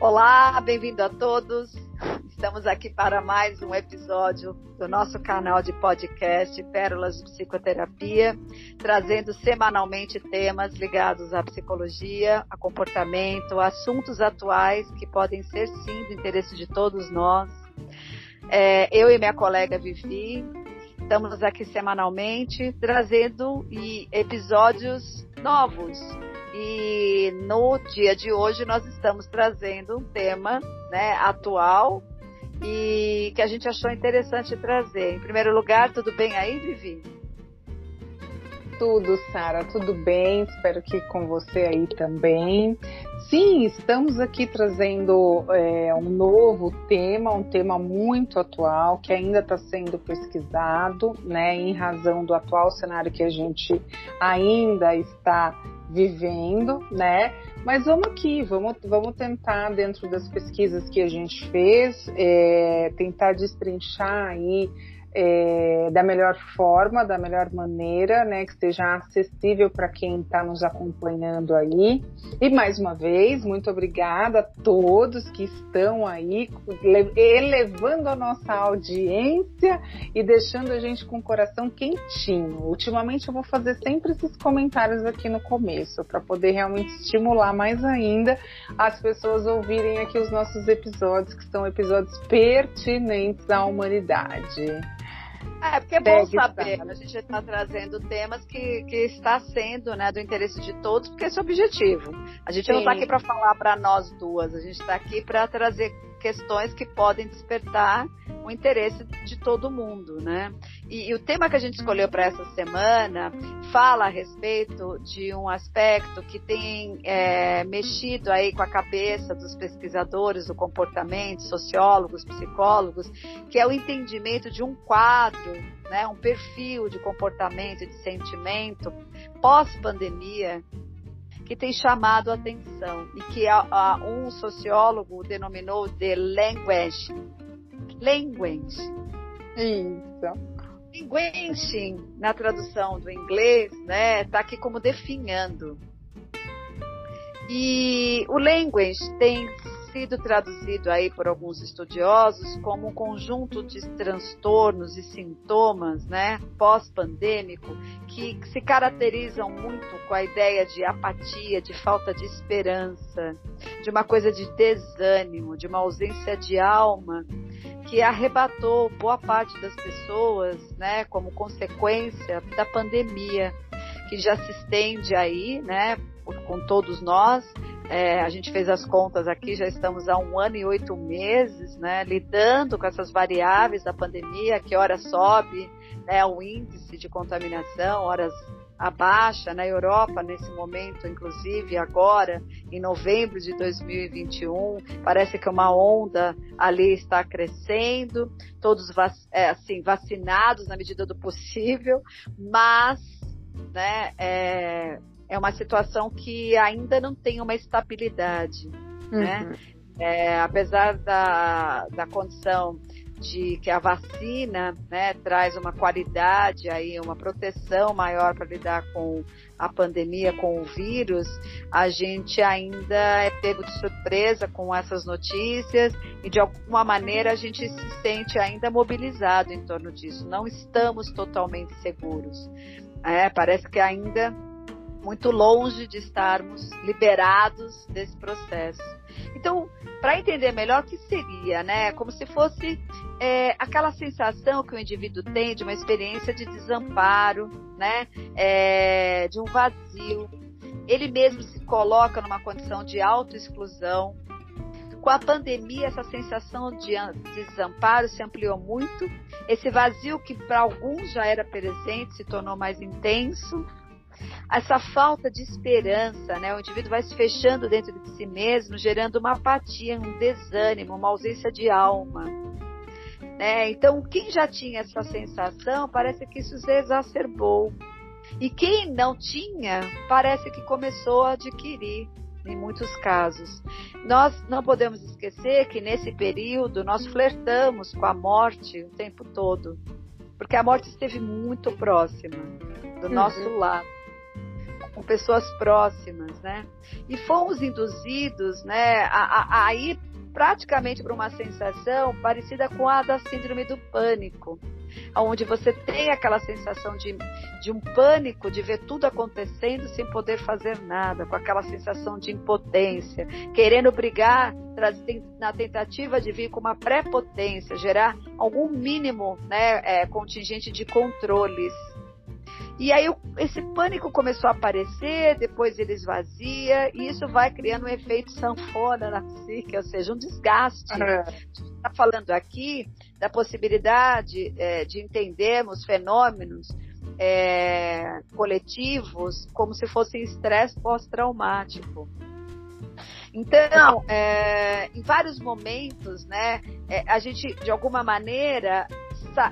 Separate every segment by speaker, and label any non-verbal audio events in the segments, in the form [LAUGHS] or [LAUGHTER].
Speaker 1: Olá, bem-vindo a todos. Estamos aqui para mais um episódio do nosso canal de podcast Pérolas de Psicoterapia, trazendo semanalmente temas ligados à psicologia, a comportamento, assuntos atuais que podem ser sim do interesse de todos nós. É, eu e minha colega Vivi estamos aqui semanalmente trazendo episódios novos e no dia de hoje nós estamos trazendo um tema né, atual e que a gente achou interessante trazer. Em primeiro lugar, tudo bem aí, Vivi?
Speaker 2: Tudo, Sara, tudo bem. Espero que com você aí também. Sim, estamos aqui trazendo é, um novo tema, um tema muito atual que ainda está sendo pesquisado, né, em razão do atual cenário que a gente ainda está vivendo, né? Mas vamos aqui, vamos, vamos tentar, dentro das pesquisas que a gente fez, é, tentar destrinchar aí é, da melhor forma, da melhor maneira, né, que seja acessível para quem está nos acompanhando aí. E mais uma vez, muito obrigada a todos que estão aí elevando a nossa audiência e deixando a gente com o coração quentinho. Ultimamente eu vou fazer sempre esses comentários aqui no começo para poder realmente estimular mais ainda as pessoas ouvirem aqui os nossos episódios, que são episódios pertinentes à humanidade.
Speaker 1: É, porque é bom saber, a gente está trazendo temas que, que está sendo né, do interesse de todos, porque esse é o objetivo. A gente Sim. não está aqui para falar para nós duas, a gente está aqui para trazer questões que podem despertar o interesse de todo mundo, né? E, e o tema que a gente escolheu para essa semana fala a respeito de um aspecto que tem é, mexido aí com a cabeça dos pesquisadores do comportamento, sociólogos, psicólogos, que é o entendimento de um quadro, né, um perfil de comportamento de sentimento pós-pandemia que tem chamado a atenção e que a, a, um sociólogo denominou de language. Language.
Speaker 2: Isso.
Speaker 1: Language, na tradução do inglês, né, está aqui como definhando. E o language tem sido traduzido aí por alguns estudiosos como um conjunto de transtornos e sintomas, né, pós-pandêmico, que se caracterizam muito com a ideia de apatia, de falta de esperança, de uma coisa de desânimo, de uma ausência de alma, que arrebatou boa parte das pessoas, né, como consequência da pandemia, que já se estende aí, né, com todos nós, é, a gente fez as contas aqui, já estamos há um ano e oito meses, né, lidando com essas variáveis da pandemia, que hora sobe né, o índice de contaminação, horas abaixa na Europa nesse momento, inclusive agora, em novembro de 2021, parece que uma onda ali está crescendo, todos é, assim, vacinados na medida do possível, mas né, é, é uma situação que ainda não tem uma estabilidade, né? uhum. né? É, apesar da, da condição de que a vacina né, traz uma qualidade aí, uma proteção maior para lidar com a pandemia, com o vírus, a gente ainda é pego de surpresa com essas notícias e de alguma maneira a gente se sente ainda mobilizado em torno disso. Não estamos totalmente seguros. É, parece que ainda muito longe de estarmos liberados desse processo. Então, para entender melhor o que seria, né? Como se fosse é, aquela sensação que o indivíduo tem de uma experiência de desamparo, né? É, de um vazio. Ele mesmo se coloca numa condição de autoexclusão. Com a pandemia, essa sensação de desamparo se ampliou muito. Esse vazio que para alguns já era presente se tornou mais intenso essa falta de esperança, né? O indivíduo vai se fechando dentro de si mesmo, gerando uma apatia, um desânimo, uma ausência de alma. Né? Então, quem já tinha essa sensação, parece que isso se exacerbou. E quem não tinha, parece que começou a adquirir, em muitos casos. Nós não podemos esquecer que nesse período nós flertamos com a morte o tempo todo, porque a morte esteve muito próxima do uhum. nosso lado com pessoas próximas, né? E fomos induzidos, né, a, a, a ir praticamente para uma sensação parecida com a da síndrome do pânico, onde você tem aquela sensação de, de um pânico de ver tudo acontecendo sem poder fazer nada, com aquela sensação de impotência, querendo brigar na tentativa de vir com uma prepotência, gerar algum mínimo né, é, contingente de controles. E aí esse pânico começou a aparecer, depois ele esvazia, e isso vai criando um efeito sanfona na psique, ou seja, um desgaste. Uhum. A gente está falando aqui da possibilidade é, de entendermos fenômenos é, coletivos como se fossem estresse pós-traumático. Então, é, em vários momentos, né, é, a gente, de alguma maneira,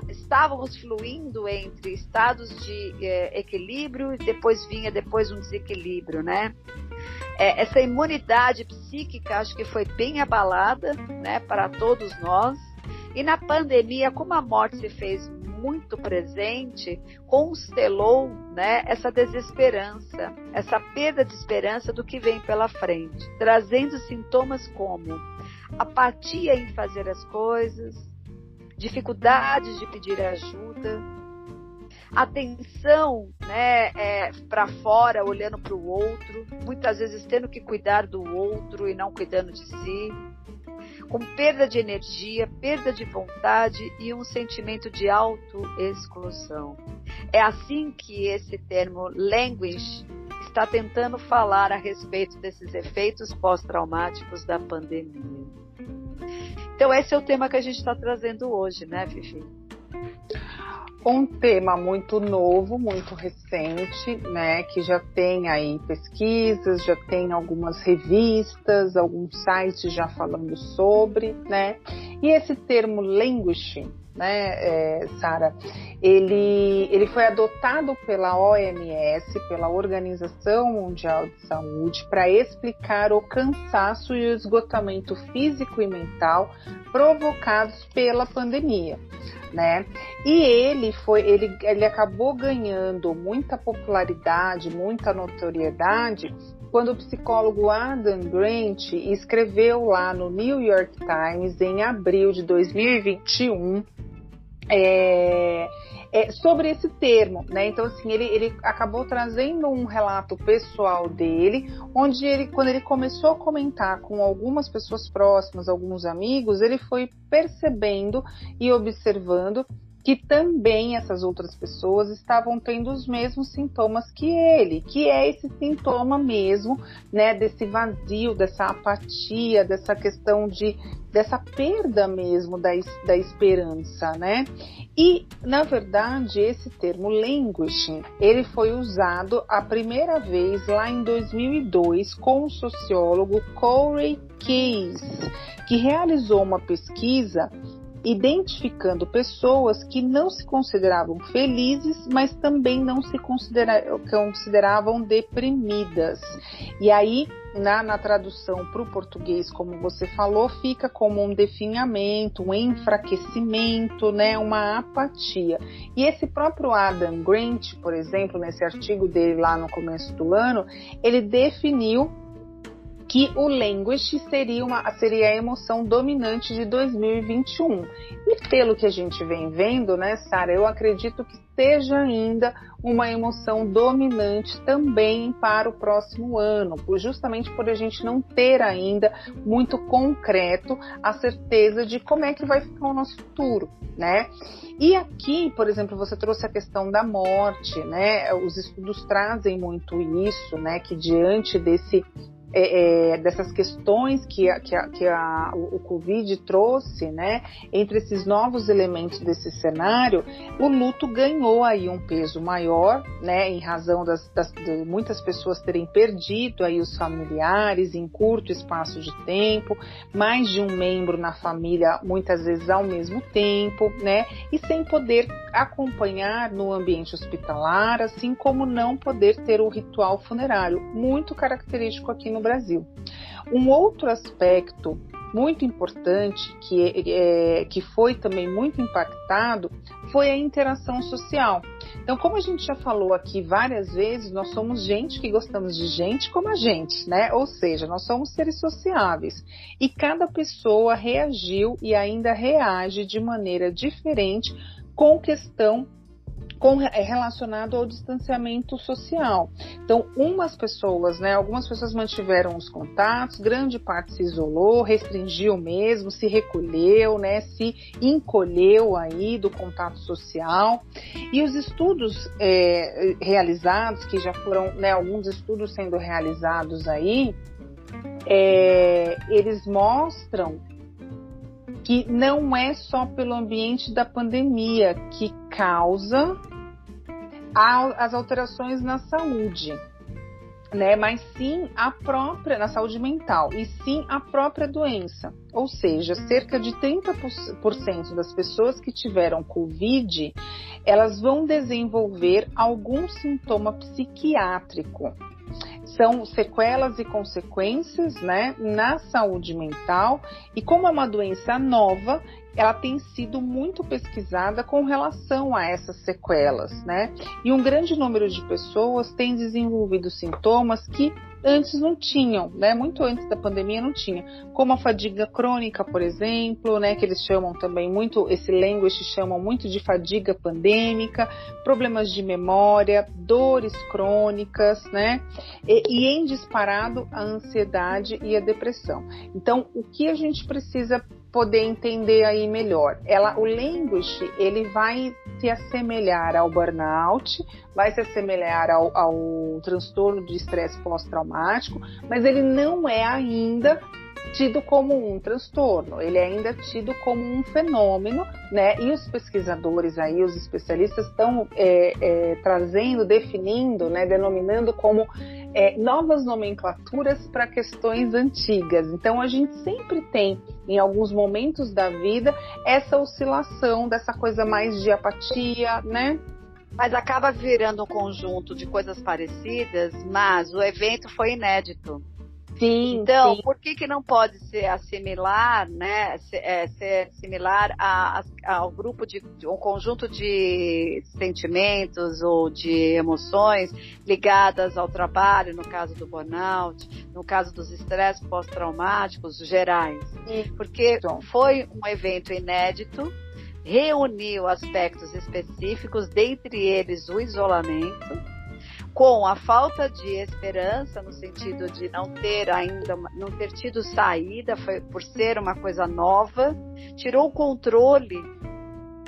Speaker 1: estávamos fluindo entre estados de é, equilíbrio e depois vinha depois um desequilíbrio, né? É, essa imunidade psíquica acho que foi bem abalada, né, para todos nós. E na pandemia, como a morte se fez muito presente, constelou, né, essa desesperança, essa perda de esperança do que vem pela frente, trazendo sintomas como apatia em fazer as coisas, dificuldades de pedir ajuda, atenção né, é, para fora, olhando para o outro, muitas vezes tendo que cuidar do outro e não cuidando de si, com perda de energia, perda de vontade e um sentimento de auto-exclusão. É assim que esse termo language está tentando falar a respeito desses efeitos pós-traumáticos da pandemia. Então, esse é o tema que a gente está trazendo hoje, né, Fifi?
Speaker 2: Um tema muito novo, muito recente, né, que já tem aí pesquisas, já tem algumas revistas, alguns sites já falando sobre, né? E esse termo languishing, né, é, Sara, ele, ele foi adotado pela OMS, pela Organização Mundial de Saúde, para explicar o cansaço e o esgotamento físico e mental provocados pela pandemia. Né? E ele foi, ele, ele acabou ganhando muita popularidade, muita notoriedade quando o psicólogo Adam Grant escreveu lá no New York Times em abril de 2021 é, é, sobre esse termo, né? Então, assim, ele, ele acabou trazendo um relato pessoal dele, onde ele, quando ele começou a comentar com algumas pessoas próximas, alguns amigos, ele foi percebendo e observando que também essas outras pessoas estavam tendo os mesmos sintomas que ele, que é esse sintoma mesmo, né, desse vazio, dessa apatia, dessa questão de dessa perda mesmo da, da esperança, né? E, na verdade, esse termo languishing, ele foi usado a primeira vez lá em 2002 com o sociólogo Corey Case, que realizou uma pesquisa identificando pessoas que não se consideravam felizes, mas também não se considera consideravam deprimidas. E aí, na, na tradução para o português, como você falou, fica como um definhamento, um enfraquecimento, né, uma apatia. E esse próprio Adam Grant, por exemplo, nesse artigo dele lá no começo do ano, ele definiu que o language seria, uma, seria a emoção dominante de 2021. E pelo que a gente vem vendo, né, Sara, eu acredito que seja ainda uma emoção dominante também para o próximo ano, justamente por a gente não ter ainda muito concreto a certeza de como é que vai ficar o nosso futuro, né? E aqui, por exemplo, você trouxe a questão da morte, né? Os estudos trazem muito isso, né? Que diante desse é, é, dessas questões que, a, que, a, que a, o Covid trouxe, né, entre esses novos elementos desse cenário, o luto ganhou aí um peso maior, né, em razão das, das, de muitas pessoas terem perdido aí os familiares em curto espaço de tempo, mais de um membro na família muitas vezes ao mesmo tempo, né, e sem poder acompanhar no ambiente hospitalar, assim como não poder ter o ritual funerário, muito característico aqui no no Brasil. Um outro aspecto muito importante que, é, que foi também muito impactado foi a interação social. Então, como a gente já falou aqui várias vezes, nós somos gente que gostamos de gente como a gente, né? Ou seja, nós somos seres sociáveis. E cada pessoa reagiu e ainda reage de maneira diferente com questão com, é relacionado ao distanciamento social. Então, umas pessoas, né, algumas pessoas mantiveram os contatos, grande parte se isolou, restringiu mesmo, se recolheu, né, se encolheu aí do contato social. E os estudos é, realizados, que já foram, né, alguns estudos sendo realizados aí, é, eles mostram que não é só pelo ambiente da pandemia que causa as alterações na saúde, né? Mas sim a própria na saúde mental e sim a própria doença. Ou seja, cerca de 30% das pessoas que tiveram COVID, elas vão desenvolver algum sintoma psiquiátrico são sequelas e consequências né, na saúde mental, e como é uma doença nova, ela tem sido muito pesquisada com relação a essas sequelas, né? E um grande número de pessoas tem desenvolvido sintomas que antes não tinham, né? Muito antes da pandemia não tinha, como a fadiga crônica, por exemplo, né? Que eles chamam também muito, esse language chamam muito de fadiga pandêmica, problemas de memória, dores crônicas, né? E, e em disparado a ansiedade e a depressão. Então, o que a gente precisa poder entender aí melhor. Ela, o language, ele vai se assemelhar ao burnout, vai se assemelhar ao, ao transtorno de estresse pós-traumático, mas ele não é ainda tido como um transtorno, ele é ainda tido como um fenômeno, né? E os pesquisadores aí, os especialistas estão é, é, trazendo, definindo, né, denominando como é, novas nomenclaturas para questões antigas. Então a gente sempre tem, em alguns momentos da vida, essa oscilação dessa coisa mais de apatia, né?
Speaker 1: Mas acaba virando um conjunto de coisas parecidas, mas o evento foi inédito.
Speaker 2: Sim,
Speaker 1: então,
Speaker 2: sim.
Speaker 1: por que, que não pode ser assimilar, né, ser, é, ser similar a, a, ao grupo de, de, um conjunto de sentimentos ou de emoções ligadas ao trabalho, no caso do burnout, no caso dos estresses pós-traumáticos gerais? Porque foi um evento inédito, reuniu aspectos específicos, dentre eles o isolamento, com a falta de esperança no sentido de não ter ainda não ter tido saída foi por ser uma coisa nova tirou o controle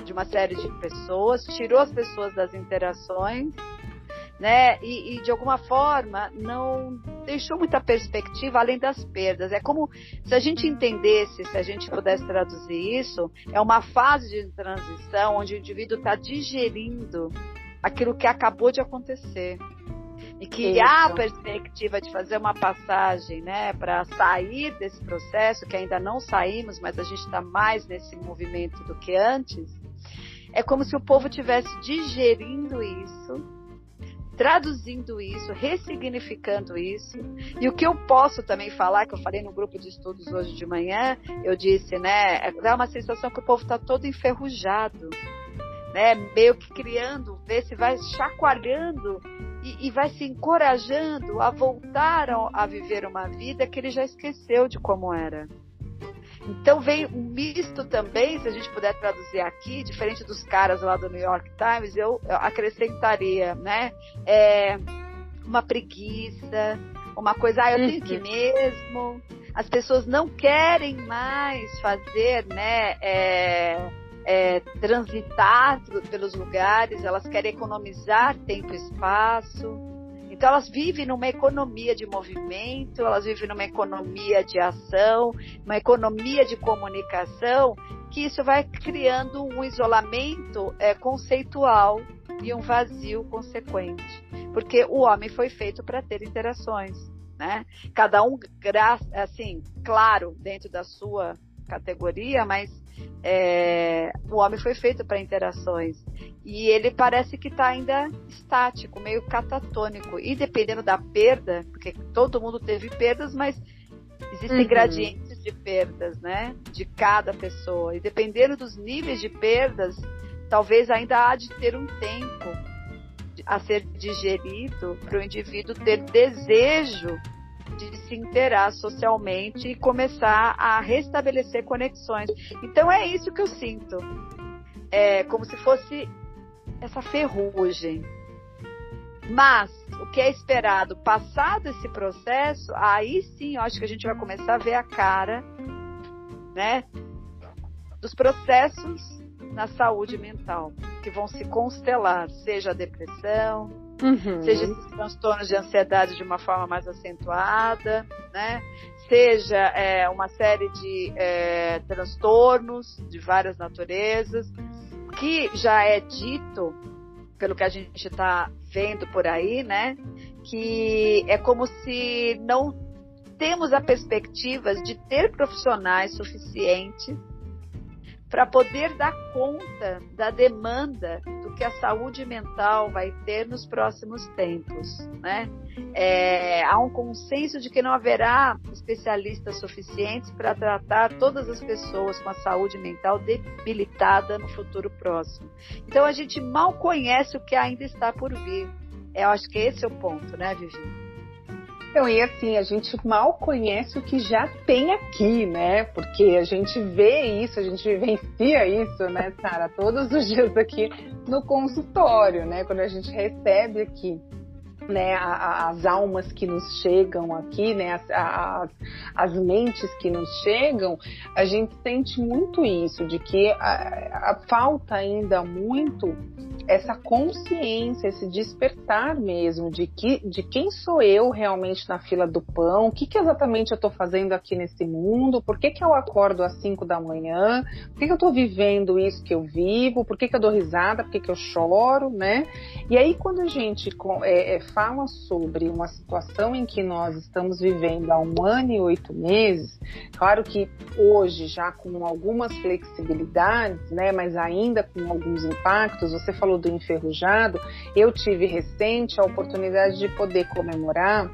Speaker 1: de uma série de pessoas tirou as pessoas das interações né? E, e de alguma forma não deixou muita perspectiva além das perdas. É como se a gente entendesse se a gente pudesse traduzir isso é uma fase de transição onde o indivíduo está digerindo aquilo que acabou de acontecer e que Isso. há a perspectiva de fazer uma passagem, né, para sair desse processo, que ainda não saímos, mas a gente está mais nesse movimento do que antes, é como se o povo tivesse digerindo isso, traduzindo isso, ressignificando isso. E o que eu posso também falar, que eu falei no grupo de estudos hoje de manhã, eu disse, né, dá uma sensação que o povo está todo enferrujado né, meio que criando, vê se vai chacoalhando e, e, vai se encorajando a voltar a, a, viver uma vida que ele já esqueceu de como era. Então vem um misto também, se a gente puder traduzir aqui, diferente dos caras lá do New York Times, eu, acrescentaria, né, é, uma preguiça, uma coisa, ah, eu tenho que mesmo. As pessoas não querem mais fazer, né, é, é, transitar pelos lugares, elas querem economizar tempo e espaço. Então elas vivem numa economia de movimento, elas vivem numa economia de ação, uma economia de comunicação, que isso vai criando um isolamento é, conceitual e um vazio consequente. Porque o homem foi feito para ter interações, né? Cada um, assim, claro, dentro da sua categoria, mas é, o homem foi feito para interações. E ele parece que está ainda estático, meio catatônico. E dependendo da perda, porque todo mundo teve perdas, mas existem uhum. gradientes de perdas, né? De cada pessoa. E dependendo dos níveis de perdas, talvez ainda há de ter um tempo a ser digerido para o indivíduo ter desejo de se interar socialmente e começar a restabelecer conexões. Então é isso que eu sinto. É como se fosse essa ferrugem. Mas o que é esperado, passado esse processo, aí sim eu acho que a gente vai começar a ver a cara, né, dos processos na saúde mental que vão se constelar, seja a depressão, uhum. seja esses transtornos de ansiedade de uma forma mais acentuada, né? Seja é, uma série de é, transtornos de várias naturezas, que já é dito, pelo que a gente está vendo por aí, né? Que é como se não temos a perspectiva de ter profissionais suficientes para poder dar conta da demanda do que a saúde mental vai ter nos próximos tempos, né? É, há um consenso de que não haverá especialistas suficientes para tratar todas as pessoas com a saúde mental debilitada no futuro próximo. Então a gente mal conhece o que ainda está por vir. Eu acho que esse é o ponto, né, Vivi?
Speaker 2: Então, e assim, a gente mal conhece o que já tem aqui, né? Porque a gente vê isso, a gente vivencia isso, né, Sara, todos os dias aqui no consultório, né? Quando a gente recebe aqui né, as almas que nos chegam aqui, né, as, as, as, mentes que nos chegam, a gente sente muito isso, de que a, a falta ainda muito essa consciência, esse despertar mesmo de que de quem sou eu realmente na fila do pão, o que, que exatamente eu estou fazendo aqui nesse mundo, por que, que eu acordo às 5 da manhã, por que, que eu estou vivendo isso que eu vivo, por que, que eu dou risada, por que, que eu choro, né? E aí quando a gente é, é, fala sobre uma situação em que nós estamos vivendo há um ano e oito meses, claro que hoje já com algumas flexibilidades, né, mas ainda com alguns impactos, você falou do enferrujado, eu tive recente a oportunidade de poder comemorar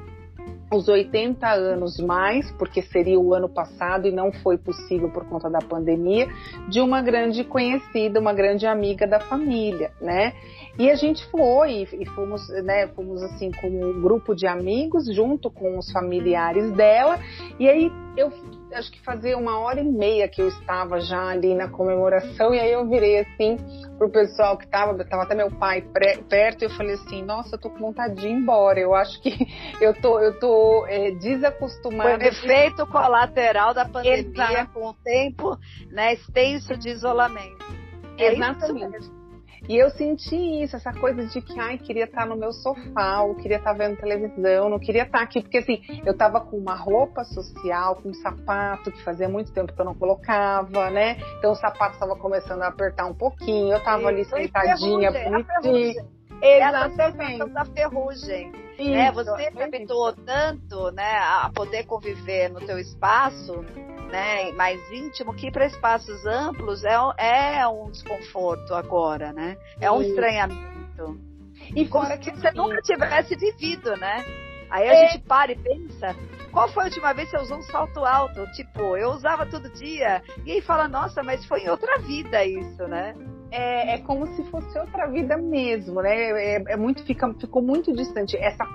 Speaker 2: os 80 anos mais, porque seria o ano passado e não foi possível por conta da pandemia, de uma grande conhecida, uma grande amiga da família, né? E a gente foi e fomos, né, fomos assim como um grupo de amigos junto com os familiares dela. E aí eu acho que fazia uma hora e meia que eu estava já ali na comemoração e aí eu virei assim pro pessoal que estava, tava até meu pai perto e eu falei assim, nossa, eu tô com vontade de ir embora. Eu acho que [LAUGHS] eu tô, eu tô é, desacostumada.
Speaker 1: Foi o efeito colateral da pandemia Exato. com o tempo, né, extenso de isolamento.
Speaker 2: É Exatamente. E eu senti isso, essa coisa de que, ai, queria estar no meu sofá, ou queria estar vendo televisão, não queria estar aqui, porque assim, eu tava com uma roupa social, com um sapato, que fazia muito tempo que eu não colocava, né? Então o sapato estava começando a apertar um pouquinho, eu tava ali sentadinha, bonitinha.
Speaker 1: Exatamente. É a da ferrugem. Isso, né? Você se habituou tanto né, a poder conviver no teu espaço né, mais íntimo, que para espaços amplos é, é um desconforto agora, né? É um estranhamento. E fora que você nunca tivesse vivido, né? Aí a é. gente para e pensa, qual foi a última vez que você usou um salto alto? Tipo, eu usava todo dia. E aí fala, nossa, mas foi em outra vida isso, né?
Speaker 2: É, é, como se fosse outra vida mesmo, né? É, é, muito, fica, ficou muito distante. Essa,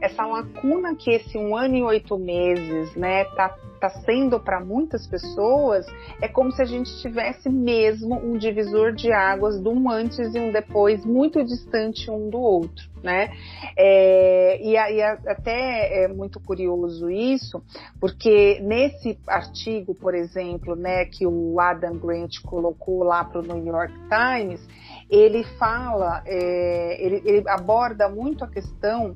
Speaker 2: essa lacuna que esse um ano e oito meses, né, tá está sendo para muitas pessoas, é como se a gente tivesse mesmo um divisor de águas de um antes e um depois muito distante um do outro, né? É, e, e até é muito curioso isso, porque nesse artigo, por exemplo, né, que o Adam Grant colocou lá para o New York Times, ele fala, é, ele, ele aborda muito a questão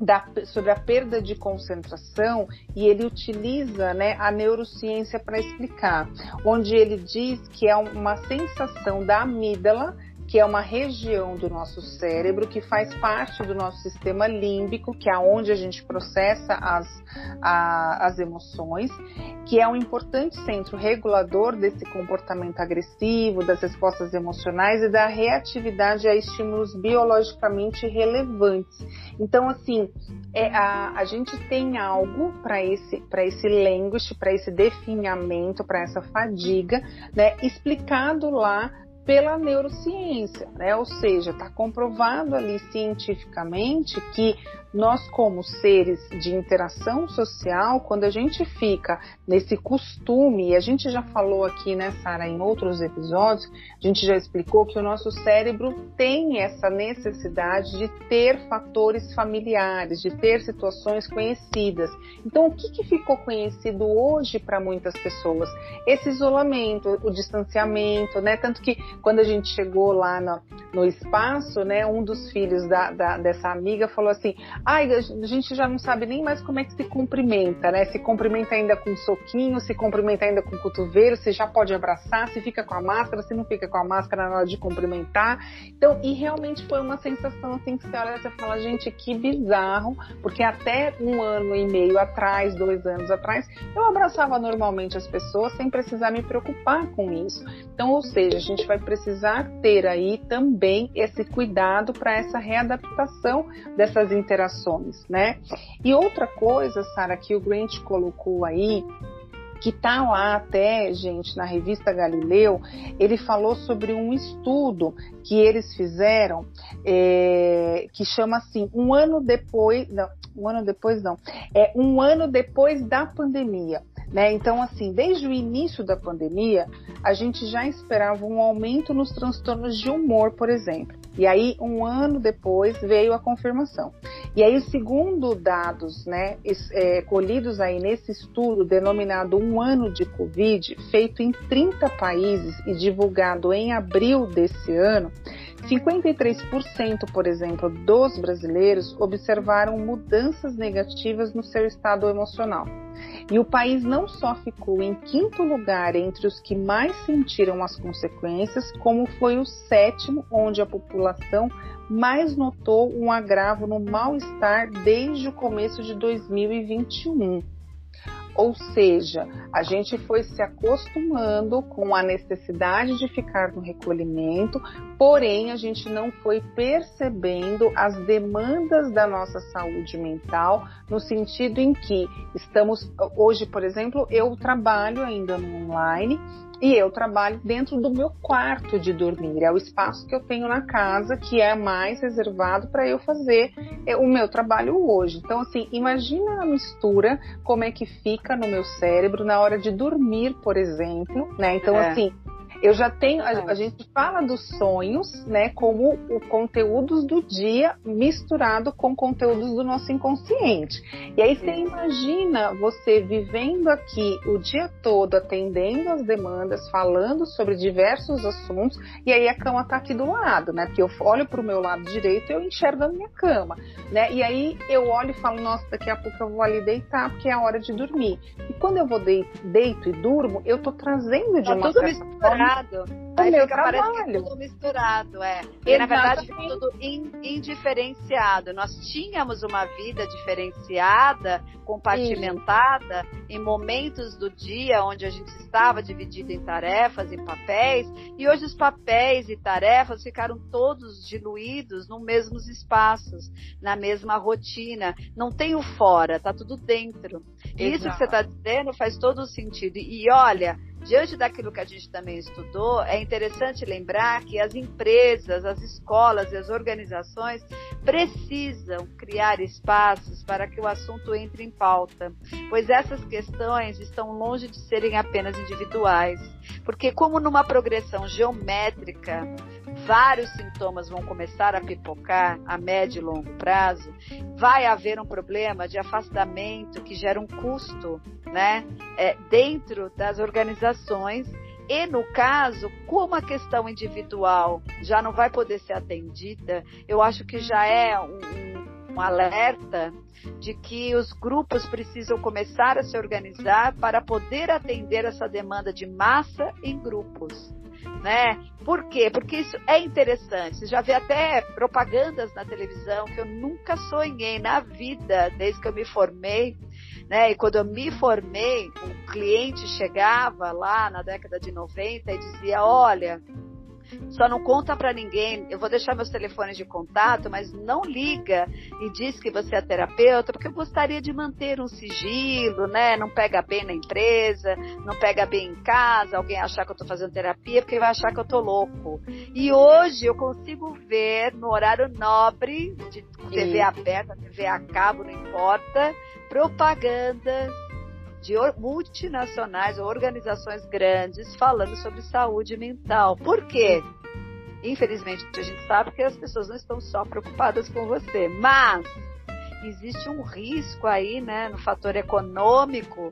Speaker 2: da, sobre a perda de concentração e ele utiliza né, a neurociência para explicar, onde ele diz que é uma sensação da amígdala que é uma região do nosso cérebro que faz parte do nosso sistema límbico, que é onde a gente processa as, a, as emoções, que é um importante centro regulador desse comportamento agressivo, das respostas emocionais e da reatividade a estímulos biologicamente relevantes. Então, assim, é, a, a gente tem algo para esse, esse language, para esse definhamento, para essa fadiga, né, explicado lá pela neurociência, né? Ou seja, está comprovado ali cientificamente que nós como seres de interação social, quando a gente fica nesse costume, e a gente já falou aqui, né, Sara, em outros episódios, a gente já explicou que o nosso cérebro tem essa necessidade de ter fatores familiares, de ter situações conhecidas. Então, o que, que ficou conhecido hoje para muitas pessoas? Esse isolamento, o distanciamento, né? Tanto que quando a gente chegou lá no, no espaço, né, um dos filhos da, da, dessa amiga falou assim: Ai, a gente já não sabe nem mais como é que se cumprimenta, né? Se cumprimenta ainda com um soquinho, se cumprimenta ainda com o cotovelo, se já pode abraçar, se fica com a máscara, se não fica com a máscara na hora de cumprimentar. Então, e realmente foi uma sensação assim que você olha e você fala, gente, que bizarro, porque até um ano e meio atrás, dois anos atrás, eu abraçava normalmente as pessoas sem precisar me preocupar com isso. Então, ou seja, a gente vai precisar ter aí também esse cuidado para essa readaptação dessas interações, né? E outra coisa, Sara, que o Grant colocou aí, que tá lá até, gente, na revista Galileu, ele falou sobre um estudo que eles fizeram, é, que chama assim, um ano depois, não, um ano depois não, é um ano depois da pandemia. Né? Então, assim, desde o início da pandemia, a gente já esperava um aumento nos transtornos de humor, por exemplo. E aí, um ano depois, veio a confirmação. E aí, segundo dados né, é, colhidos aí nesse estudo denominado Um Ano de Covid, feito em 30 países e divulgado em abril desse ano, 53%, por exemplo, dos brasileiros observaram mudanças negativas no seu estado emocional. E o país não só ficou em quinto lugar entre os que mais sentiram as consequências, como foi o sétimo onde a população mais notou um agravo no mal-estar desde o começo de 2021. Ou seja, a gente foi se acostumando com a necessidade de ficar no recolhimento, porém a gente não foi percebendo as demandas da nossa saúde mental, no sentido em que estamos, hoje, por exemplo, eu trabalho ainda no online e eu trabalho dentro do meu quarto de dormir. É o espaço que eu tenho na casa que é mais reservado para eu fazer é, o meu trabalho hoje. Então, assim, imagina a mistura, como é que fica no meu cérebro na hora de dormir, por exemplo, né? Então, é. assim, eu já tenho, a, a, gente fala dos sonhos, né, como o conteúdos do dia misturado com conteúdos do nosso inconsciente. E aí você imagina você vivendo aqui o dia todo, atendendo as demandas, falando sobre diversos assuntos, e aí a cama tá aqui do lado, né? Porque eu olho para o meu lado direito e eu enxergo a minha cama, né? E aí eu olho e falo, nossa, daqui a pouco eu vou ali deitar, porque é a hora de dormir. E quando eu vou deito, deito e durmo, eu tô trazendo de tá uma certa forma
Speaker 1: misturado. O Aí meu fica, trabalho. parece que é tudo misturado, é. E na verdade fica tudo in, indiferenciado. Nós tínhamos uma vida diferenciada, compartimentada, Isso. em momentos do dia onde a gente estava dividido em tarefas, em papéis, e hoje os papéis e tarefas ficaram todos diluídos nos mesmos espaços, na mesma rotina. Não tem o fora, tá tudo dentro. E isso que você está dizendo faz todo o sentido. E olha, Diante daquilo que a gente também estudou, é interessante lembrar que as empresas, as escolas e as organizações precisam criar espaços para que o assunto entre em pauta, pois essas questões estão longe de serem apenas individuais. Porque, como numa progressão geométrica, vários sintomas vão começar a pipocar a médio e longo prazo, vai haver um problema de afastamento que gera um custo né, é, dentro das organizações. E no caso, como a questão individual já não vai poder ser atendida, eu acho que já é um, um, alerta de que os grupos precisam começar a se organizar para poder atender essa demanda de massa em grupos né? Por quê? Porque isso é interessante. Você já vê até propagandas na televisão que eu nunca sonhei na vida, desde que eu me formei, né? E quando eu me formei, um cliente chegava lá na década de 90 e dizia: Olha, Só não conta para ninguém. Eu vou deixar meus telefones de contato, mas não liga e diz que você é terapeuta, porque eu gostaria de manter um sigilo, né? Não pega bem na empresa, não pega bem em casa, alguém achar que eu tô fazendo terapia, porque vai achar que eu tô louco. E hoje eu consigo ver no horário nobre de TV Sim. aberta, TV a cabo, não importa, propagandas de multinacionais ou organizações grandes falando sobre saúde mental. Por quê? Infelizmente, a gente sabe que as pessoas não estão só preocupadas com você, mas existe um risco aí, né, no fator econômico,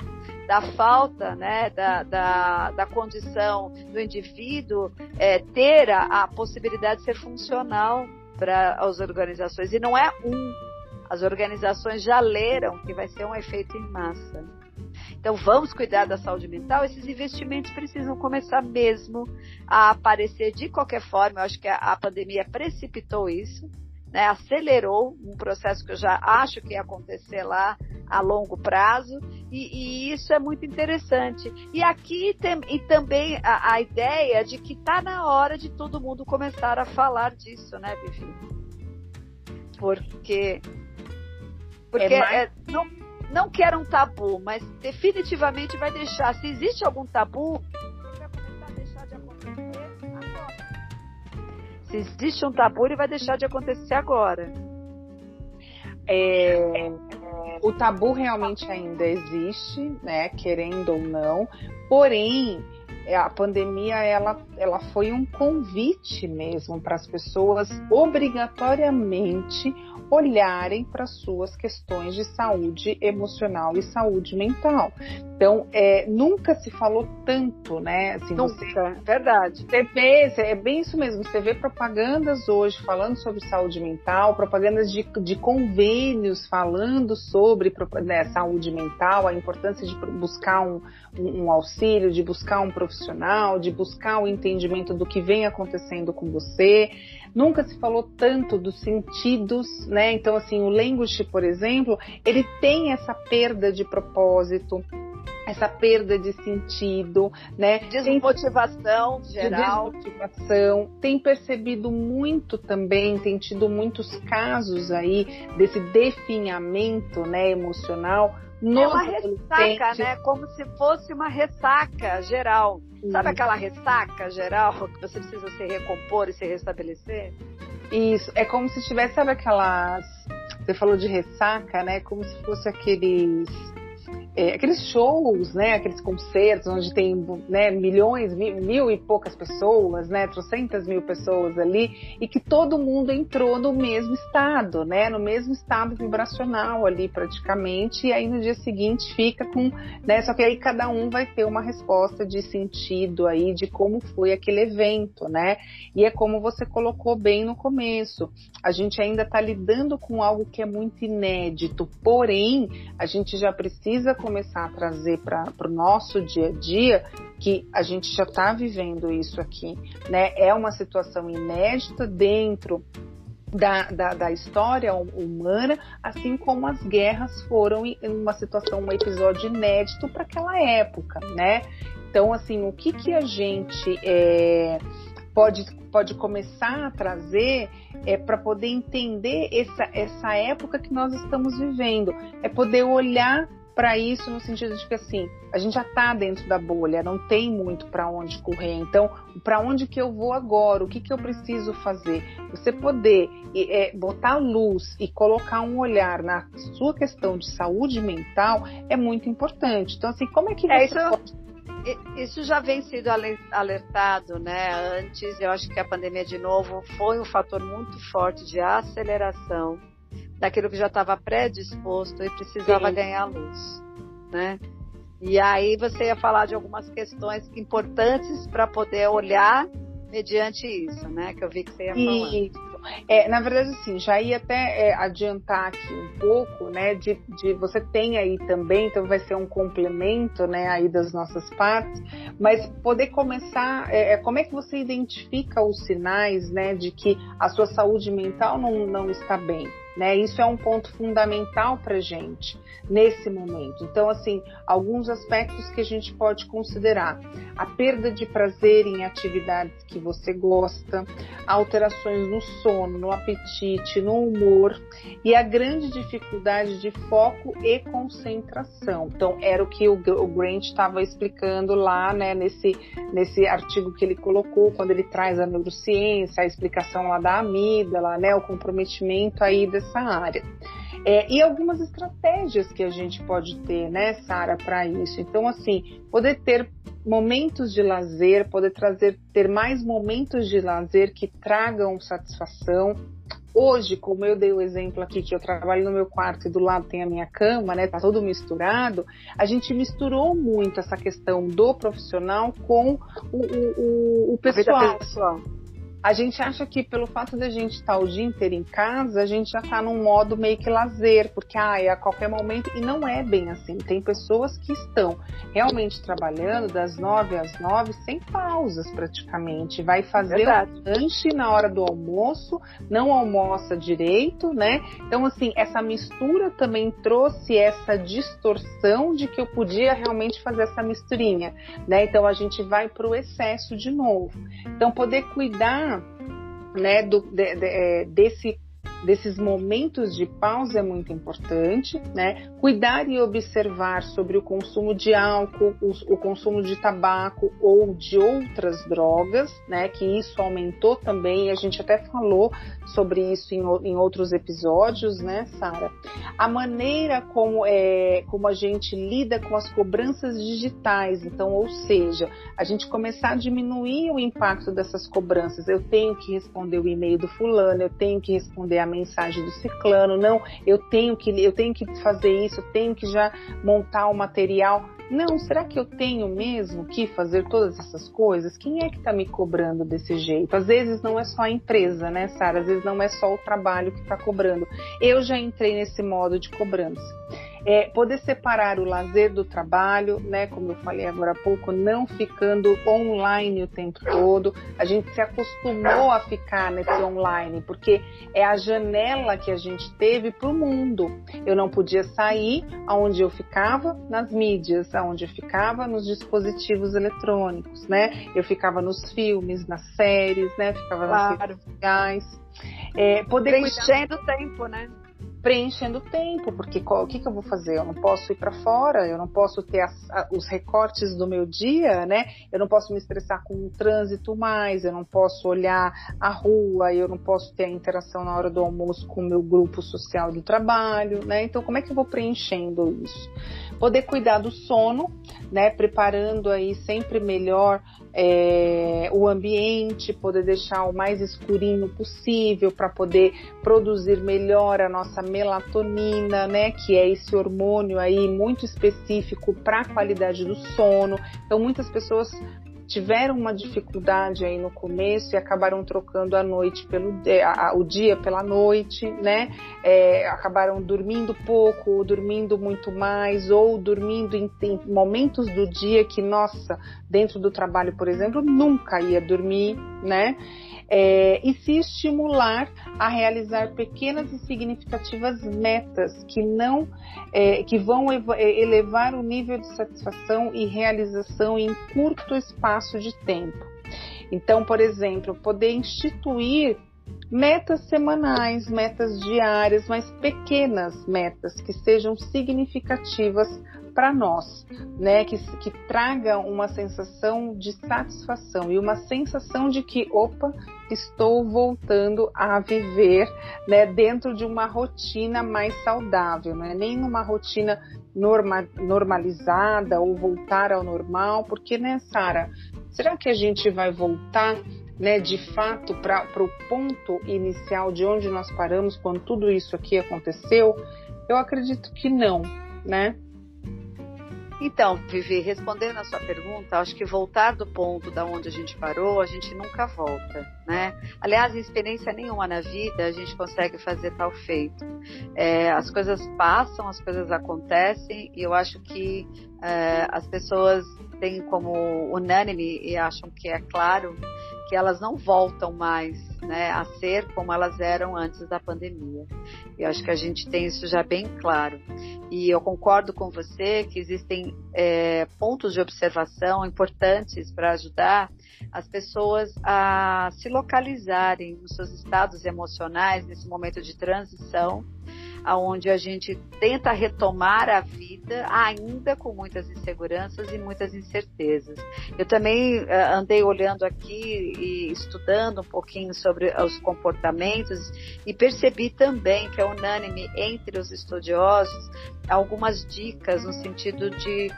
Speaker 1: da falta, né, da, da, da condição do indivíduo é, ter a, a possibilidade de ser funcional para as organizações. E não é um. As organizações já leram que vai ser um efeito em massa. Então vamos cuidar da saúde mental. Esses investimentos precisam começar mesmo a aparecer de qualquer forma. Eu acho que a, a pandemia precipitou isso, né? acelerou um processo que eu já acho que ia acontecer lá a longo prazo e, e isso é muito interessante. E aqui tem, e também a, a ideia de que está na hora de todo mundo começar a falar disso, né, Vivi? Porque porque é mais... é, não, não que era um tabu, mas definitivamente vai deixar. Se existe algum tabu, vai começar a deixar de acontecer agora. Se existe um tabu, ele vai deixar de acontecer agora.
Speaker 2: É, o tabu realmente ainda existe, né, querendo ou não, porém a pandemia ela, ela foi um convite mesmo para as pessoas obrigatoriamente olharem para suas questões de saúde emocional e saúde mental. Então, é, nunca se falou tanto, né?
Speaker 1: Assim, nunca, você, verdade.
Speaker 2: Você vê, é bem isso mesmo, você vê propagandas hoje falando sobre saúde mental, propagandas de, de convênios falando sobre né, saúde mental, a importância de buscar um, um, um auxílio, de buscar um profissional, de buscar o entendimento do que vem acontecendo com você. Nunca se falou tanto dos sentidos, né? Então, assim, o language, por exemplo, ele tem essa perda de propósito, essa perda de sentido, né?
Speaker 1: Desmotivação tem, geral.
Speaker 2: Desmotivação. Tem percebido muito também, tem tido muitos casos aí desse definhamento, né, emocional
Speaker 1: no é uma ressaca, né? Como se fosse uma ressaca geral. Sabe aquela ressaca geral que você precisa se recompor e se restabelecer?
Speaker 2: Isso, é como se tivesse, sabe aquelas. Você falou de ressaca, né? Como se fosse aqueles é, aqueles shows, né, aqueles concertos onde tem né, milhões, mil, mil, e poucas pessoas, né, trocentas mil pessoas ali, e que todo mundo entrou no mesmo estado, né, no mesmo estado vibracional ali praticamente, e aí no dia seguinte fica com, né, só que aí cada um vai ter uma resposta de sentido aí de como foi aquele evento, né, e é como você colocou bem no começo, a gente ainda está lidando com algo que é muito inédito, porém a gente já precisa começar a trazer para o nosso dia a dia que a gente já está vivendo isso aqui, né? É uma situação inédita dentro da, da, da, história humana, assim como as guerras foram uma situação, um episódio inédito para aquela época, né? Então, assim, o que que a gente é, pode, pode começar a trazer é para poder entender essa, essa época que nós estamos vivendo, é poder olhar para isso no sentido de que assim a gente já está dentro da bolha, não tem muito para onde correr. Então, para onde que eu vou agora? O que que eu preciso fazer? Você poder é, botar luz e colocar um olhar na sua questão de saúde mental é muito importante. Então, assim, como é que é,
Speaker 1: você isso... pode isso já vem sendo alertado, né? Antes, eu acho que a pandemia de novo foi um fator muito forte de aceleração daquilo que já estava predisposto e precisava Sim. ganhar luz, né? E aí você ia falar de algumas questões importantes para poder olhar mediante isso, né? Que eu vi que você ia falar. Isso.
Speaker 2: É, na verdade, assim, já ia até é, adiantar aqui um pouco, né? De, de você tem aí também, então vai ser um complemento, né? Aí das nossas partes, mas poder começar, é, é como é que você identifica os sinais, né? De que a sua saúde mental não, não está bem, né? Isso é um ponto fundamental para gente nesse momento. Então, assim, alguns aspectos que a gente pode considerar: a perda de prazer em atividades que você gosta, alterações no sono, no apetite, no humor e a grande dificuldade de foco e concentração. Então, era o que o, Grant estava explicando lá, né, nesse, nesse artigo que ele colocou, quando ele traz a neurociência, a explicação lá da amígdala, né, o comprometimento aí dessa área. É, e algumas estratégias que a gente pode ter, né, Sara, para isso. Então, assim, poder ter momentos de lazer, poder trazer, ter mais momentos de lazer que tragam satisfação. Hoje, como eu dei o exemplo aqui, que eu trabalho no meu quarto e do lado tem a minha cama, né? Tá todo misturado. A gente misturou muito essa questão do profissional com o, o, o pessoal. pessoal a gente acha que pelo fato de a gente estar o dia inteiro em casa, a gente já está num modo meio que lazer, porque ah, é a qualquer momento, e não é bem assim. Tem pessoas que estão realmente trabalhando das nove às nove, sem pausas praticamente. Vai fazer o lanche na hora do almoço, não almoça direito, né? Então, assim, essa mistura também trouxe essa distorção de que eu podia realmente fazer essa misturinha, né? Então a gente vai para o excesso de novo. Então, poder cuidar né, do, de, de, é, desse desses momentos de pausa é muito importante, né? Cuidar e observar sobre o consumo de álcool, o, o, consumo de tabaco ou de outras drogas, né? Que isso aumentou também, a gente até falou sobre isso em, em outros episódios, né, Sara? A maneira como, é, como a gente lida com as cobranças digitais, então, ou seja, a gente começar a diminuir o impacto dessas cobranças. Eu tenho que responder o e-mail do fulano, eu tenho que responder a mensagem do ciclano, não, eu tenho que eu tenho que fazer isso, eu tenho que já montar o material. Não, será que eu tenho mesmo que fazer todas essas coisas? Quem é que está me cobrando desse jeito? Às vezes não é só a empresa, né, Sara? Às vezes não é só o trabalho que está cobrando. Eu já entrei nesse modo de cobrança. É, poder separar o lazer do trabalho, né? Como eu falei agora há pouco, não ficando online o tempo todo. A gente se acostumou a ficar nesse online, porque é a janela que a gente teve para o mundo. Eu não podia sair aonde eu ficava nas mídias, aonde eu ficava nos dispositivos eletrônicos, né? Eu ficava nos filmes, nas séries, né? Ficava claro. nas redes sociais.
Speaker 1: É, poder Preenchendo o tempo, né?
Speaker 2: Preenchendo tempo, porque o que, que, eu vou fazer? Eu não posso ir para fora, eu não posso ter as, a, os recortes do meu dia, né? Eu não posso me estressar com o trânsito mais, eu não posso olhar a rua, eu não posso ter a interação na hora do almoço com o meu grupo social do trabalho, né? Então, como é que eu vou preenchendo isso? Poder cuidar do sono, né? Preparando aí sempre melhor é, o ambiente, poder deixar o mais escurinho possível para poder produzir melhor a nossa melatonina, né? Que é esse hormônio aí muito específico para a qualidade do sono. Então, muitas pessoas tiveram uma dificuldade aí no começo e acabaram trocando a noite pelo a, a, o dia pela noite, né? É, acabaram dormindo pouco, ou dormindo muito mais, ou dormindo em, em, momentos do dia que, nossa, dentro do trabalho, por exemplo, nunca ia dormir, né? É, e se estimular a realizar pequenas e significativas metas que não é, que vão é, elevar o nível de satisfação e realização em curto espaço de tempo. Então, por exemplo, poder instituir metas semanais, metas diárias, mas pequenas metas que sejam significativas para nós, né? Que, que traga uma sensação de satisfação e uma sensação de que, opa, estou voltando a viver, né? Dentro de uma rotina mais saudável, não é nem numa rotina norma, normalizada ou voltar ao normal, porque, né, Sara? Será que a gente vai voltar né, de fato para o ponto inicial de onde nós paramos quando tudo isso aqui aconteceu? Eu acredito que não, né?
Speaker 1: Então, Vivi, respondendo a sua pergunta, acho que voltar do ponto da onde a gente parou, a gente nunca volta, né? Aliás, em experiência nenhuma na vida a gente consegue fazer tal feito. É, as coisas passam, as coisas acontecem, e eu acho que é, as pessoas têm como unânime e acham que é claro que elas não voltam mais né, a ser como elas eram antes da pandemia. E acho que a gente tem isso já bem claro. E eu concordo com você que existem é, pontos de observação importantes para ajudar as pessoas a se localizarem nos seus estados emocionais nesse momento de transição aonde a gente tenta retomar a vida ainda com muitas inseguranças e muitas incertezas. Eu também uh, andei olhando aqui e estudando um pouquinho sobre os comportamentos e percebi também que é unânime entre os estudiosos algumas dicas no sentido de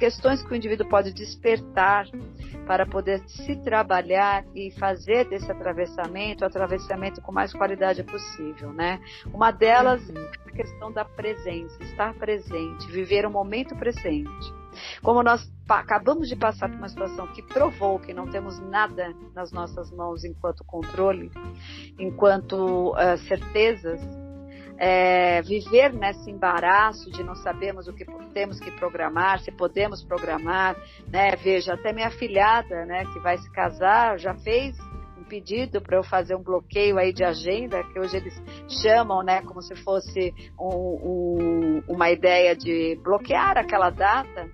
Speaker 1: questões que o indivíduo pode despertar para poder se trabalhar e fazer desse atravessamento o atravessamento com mais qualidade possível, né? Uma delas é a questão da presença, estar presente, viver o momento presente. Como nós acabamos de passar por uma situação que provou que não temos nada nas nossas mãos enquanto controle, enquanto uh, certezas, é, viver nesse embaraço de não sabemos o que temos que programar, se podemos programar, né? Veja, até minha filhada, né, que vai se casar, já fez pedido para eu fazer um bloqueio aí de agenda, que hoje eles chamam, né, como se fosse um, um, uma ideia de bloquear aquela data.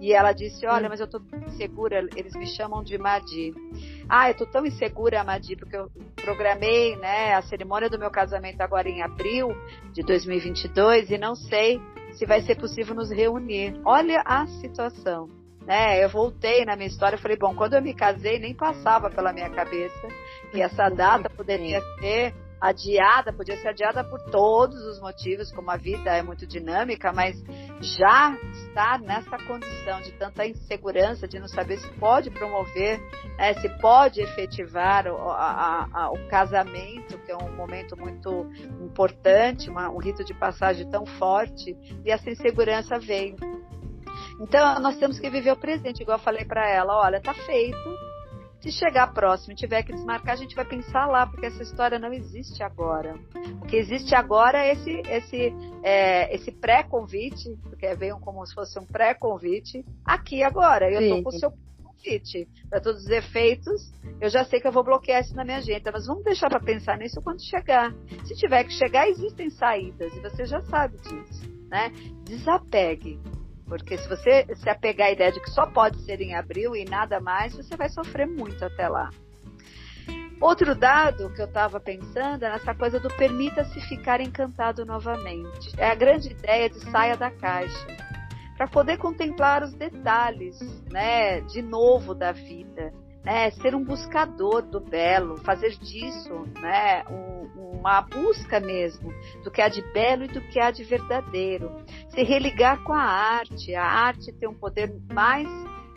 Speaker 1: E ela disse, olha, mas eu estou insegura, eles me chamam de Madi. Ah, eu tô tão insegura, Amadi, porque eu programei, né, a cerimônia do meu casamento agora em abril de 2022 e não sei se vai ser possível nos reunir. Olha a situação. Né, eu voltei na minha história e falei, bom, quando eu me casei, nem passava pela minha cabeça que essa data poderia ser adiada, podia ser adiada por todos os motivos, como a vida é muito dinâmica, mas já estar nessa condição de tanta insegurança, de não saber se pode promover, né, se pode efetivar o, a, a, o, casamento, que é um momento muito importante, uma, um rito de passagem tão forte, e essa insegurança veio. Então, nós temos que viver o presente, igual eu falei para ela, olha, tá feito, se chegar próximo e tiver que desmarcar, a gente vai pensar lá, porque essa história não existe agora. O que existe agora é esse, esse, é, esse pré-convite, porque veio como se fosse um pré-convite, aqui agora. Eu estou com o seu convite. Para todos os efeitos, eu já sei que eu vou bloquear isso na minha agenda, mas vamos deixar para pensar nisso quando chegar. Se tiver que chegar, existem saídas, e você já sabe disso. Né? Desapegue porque se você se apegar à ideia de que só pode ser em abril e nada mais, você vai sofrer muito até lá. Outro dado que eu estava pensando é nessa coisa do permita-se ficar encantado novamente. É a grande ideia de saia da caixa. Para poder contemplar os detalhes, né, de novo da vida né, ser um buscador do belo, fazer disso né, um, uma busca mesmo do que há de belo e do que há de verdadeiro, se religar com a arte. A arte tem um poder mais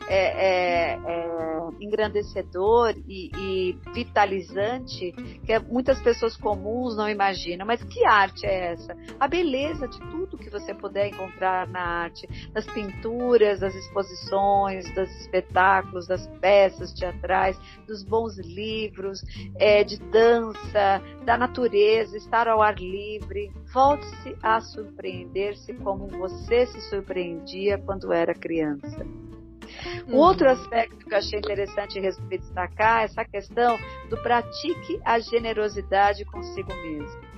Speaker 1: é, é, é, engrandecedor e, e, vitalizante que muitas pessoas comuns não imaginam. Mas que arte é essa? A beleza de tudo que você puder encontrar na arte, das pinturas, das exposições, dos espetáculos, das peças teatrais, dos bons livros, é, de dança, da natureza, estar ao ar livre. Volte-se a surpreender-se como você se surpreendia quando era criança. Um outro aspecto que eu achei interessante destacar é essa questão do pratique a generosidade consigo mesmo.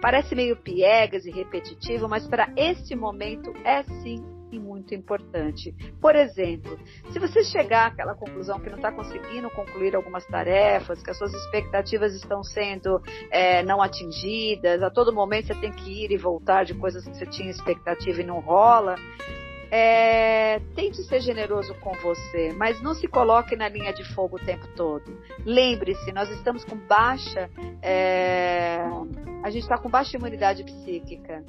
Speaker 1: Parece meio piegas e repetitivo, mas para este momento é sim e muito importante. Por exemplo, se você chegar àquela conclusão que não está conseguindo concluir algumas tarefas, que as suas expectativas estão sendo é, não atingidas, a todo momento você tem que ir e voltar de coisas que você tinha expectativa e não rola, é, tente ser generoso com você, mas não se coloque na linha de fogo o tempo todo. Lembre-se, nós estamos com baixa. É, a gente está com baixa imunidade psíquica.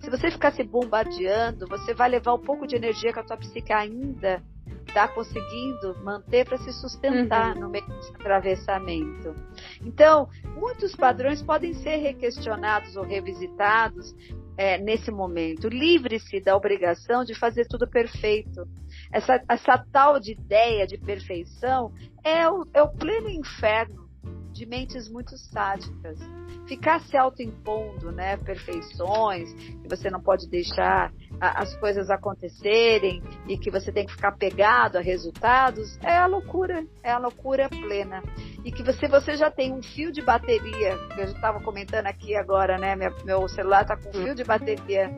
Speaker 1: Se você ficar se bombardeando, você vai levar um pouco de energia que a tua psique ainda está conseguindo manter para se sustentar uhum. no meio desse atravessamento. Então, muitos padrões podem ser requestionados ou revisitados é, nesse momento. Livre-se da obrigação de fazer tudo perfeito. Essa, essa tal de ideia de perfeição é o, é o pleno inferno de mentes muito sádicas. Ficar se autoimpondo né, perfeições, que você não pode deixar as coisas acontecerem e que você tem que ficar pegado a resultados, é a loucura, é a loucura plena. E que você, você já tem um fio de bateria, eu estava comentando aqui agora, né? Meu, meu celular está com um fio de bateria.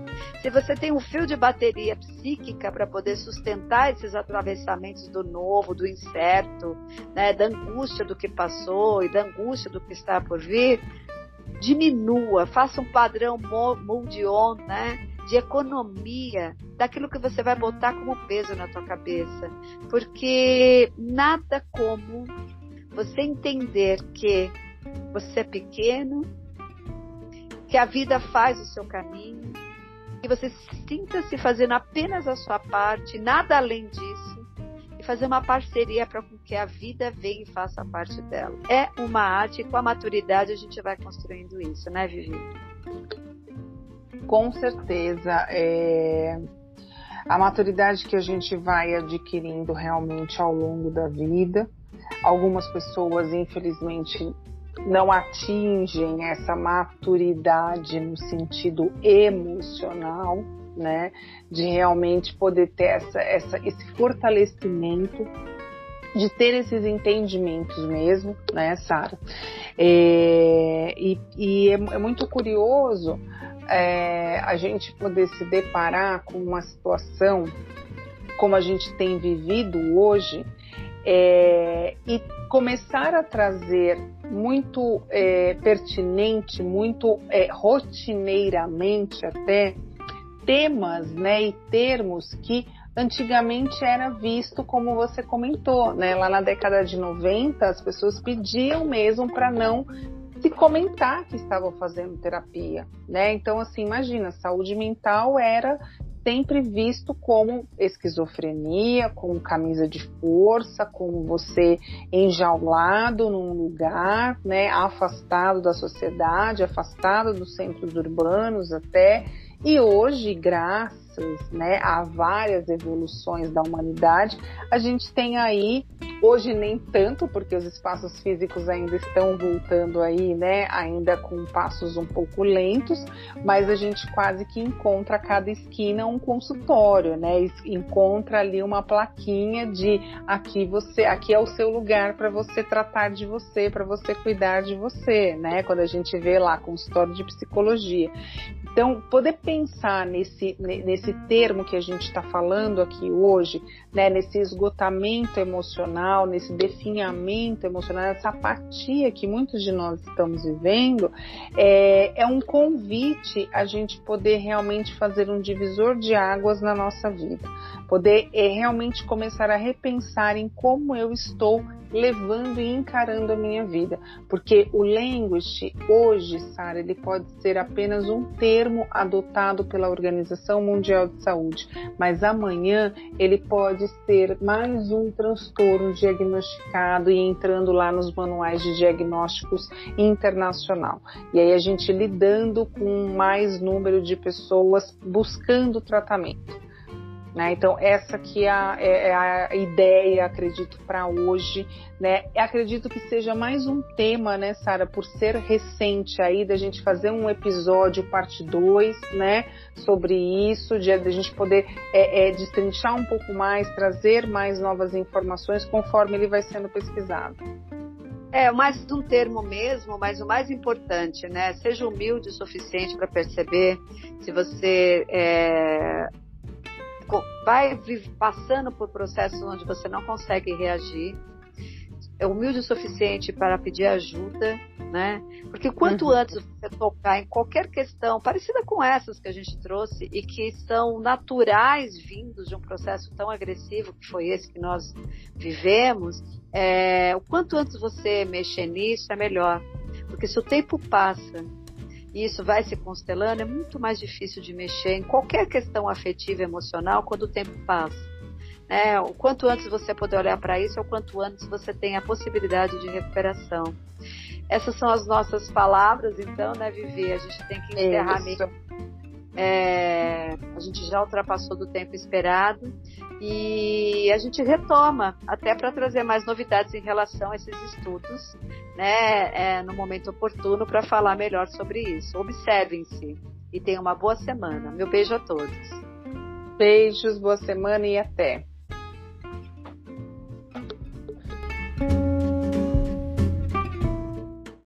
Speaker 1: Se você tem um fio de bateria psíquica para poder sustentar esses atravessamentos do novo, do incerto, né? Da angústia do que passou e da angústia do que está por vir, diminua, faça um padrão mold-on, né? De economia daquilo que você vai botar como peso na tua cabeça. Porque nada como você entender que você é pequeno, que a vida faz o seu caminho, que você sinta-se fazendo apenas a sua parte, nada além disso fazer uma parceria para que a vida venha e faça parte dela. É uma arte e com a maturidade a gente vai construindo isso, né, Vivi?
Speaker 2: Com certeza. É... A maturidade que a gente vai adquirindo realmente ao longo da vida. Algumas pessoas, infelizmente, não atingem essa maturidade no sentido emocional, né? De realmente poder ter essa, essa, esse fortalecimento de ter esses entendimentos mesmo, né, Sara? É, e, e é, é, muito curioso é, a gente poder se deparar com uma situação como a gente tem vivido hoje é, e começar a trazer muito é, pertinente, muito é, rotineiramente até temas né, e termos que antigamente era visto como você comentou, né? Lá na década de 90, as pessoas pediam mesmo para não se comentar que estavam fazendo terapia, né? Então, assim, imagina, saúde mental era sempre visto como esquizofrenia, como camisa de força, como você enjaulado num lugar, né, afastado da sociedade, afastado dos centros urbanos até. E hoje, graças né, a várias evoluções da humanidade, a gente tem aí, hoje nem tanto, porque os espaços físicos ainda estão voltando aí, né, ainda com passos um pouco lentos, mas a gente quase que encontra a cada esquina um consultório, né, encontra ali uma plaquinha de aqui você, aqui é o seu lugar para você tratar de você, para você cuidar de você, né, quando a gente vê lá consultório de psicologia. Então, poder pensar nesse, nesse termo que a gente está falando aqui hoje, né, nesse esgotamento emocional, nesse definhamento emocional, essa apatia que muitos de nós estamos vivendo, é, é um convite a gente poder realmente fazer um divisor de águas na nossa vida, poder é, realmente começar a repensar em como eu estou levando e encarando a minha vida. Porque o language hoje, Sara, ele pode ser apenas um termo adotado pela Organização Mundial de Saúde, mas amanhã ele pode ser mais um transtorno diagnosticado e entrando lá nos manuais de diagnósticos internacional. E aí a gente lidando com mais número de pessoas buscando tratamento. Né? Então, essa que é a, é, é a ideia, acredito, para hoje. Né? acredito que seja mais um tema, né, Sara, por ser recente aí, da gente fazer um episódio, parte 2, né, sobre isso, de, de a gente poder é, é, destrinchar um pouco mais, trazer mais novas informações conforme ele vai sendo pesquisado.
Speaker 1: É, mais um termo mesmo, mas o mais importante, né? Seja humilde o suficiente para perceber se você é, vai passando por processos onde você não consegue reagir, é humilde o suficiente para pedir ajuda, né? Porque quanto uhum. antes você tocar em qualquer questão parecida com essas que a gente trouxe e que são naturais vindos de um processo tão agressivo que foi esse que nós vivemos, é, o quanto antes você mexer nisso é melhor. Porque se o tempo passa e isso vai se constelando, é muito mais difícil de mexer em qualquer questão afetiva, emocional, quando o tempo passa. É, o quanto antes você puder olhar para isso, é o quanto antes você tem a possibilidade de recuperação. Essas são as nossas palavras, então, né, Vivi? A gente tem que encerrar mesmo. É, a gente já ultrapassou do tempo esperado e a gente retoma até para trazer mais novidades em relação a esses estudos, né, é, no momento oportuno para falar melhor sobre isso. Observem-se e tenham uma boa semana. Meu beijo a todos.
Speaker 2: Beijos, boa semana e até.